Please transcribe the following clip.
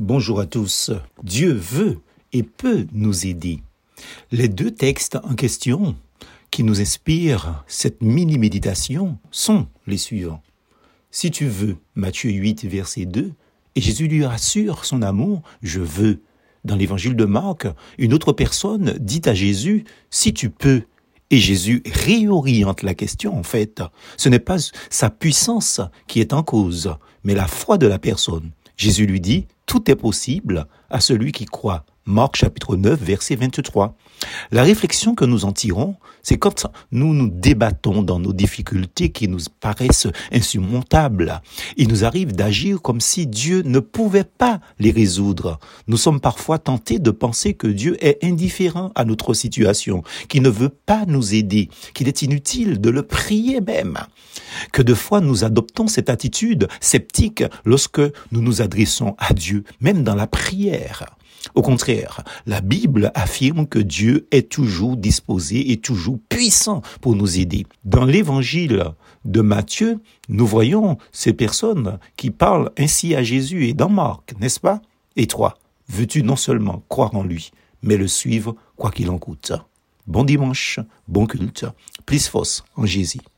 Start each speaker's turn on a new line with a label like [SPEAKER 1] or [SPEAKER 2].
[SPEAKER 1] Bonjour à tous. Dieu veut et peut nous aider. Les deux textes en question qui nous inspirent cette mini-méditation sont les suivants. Si tu veux, Matthieu 8, verset 2, et Jésus lui rassure son amour, je veux. Dans l'évangile de Marc, une autre personne dit à Jésus, si tu peux, et Jésus réoriente la question en fait. Ce n'est pas sa puissance qui est en cause, mais la foi de la personne. Jésus lui dit, tout est possible à celui qui croit. Marc chapitre 9 verset 23. La réflexion que nous en tirons, c'est quand nous nous débattons dans nos difficultés qui nous paraissent insurmontables. Il nous arrive d'agir comme si Dieu ne pouvait pas les résoudre. Nous sommes parfois tentés de penser que Dieu est indifférent à notre situation, qu'il ne veut pas nous aider, qu'il est inutile de le prier même. Que de fois nous adoptons cette attitude sceptique lorsque nous nous adressons à Dieu, même dans la prière. Au la Bible affirme que Dieu est toujours disposé et toujours puissant pour nous aider. Dans l'évangile de Matthieu, nous voyons ces personnes qui parlent ainsi à Jésus et dans Marc, n'est-ce pas? Et toi, veux-tu non seulement croire en lui, mais le suivre quoi qu'il en coûte? Bon dimanche, bon culte, plus force en Jésus.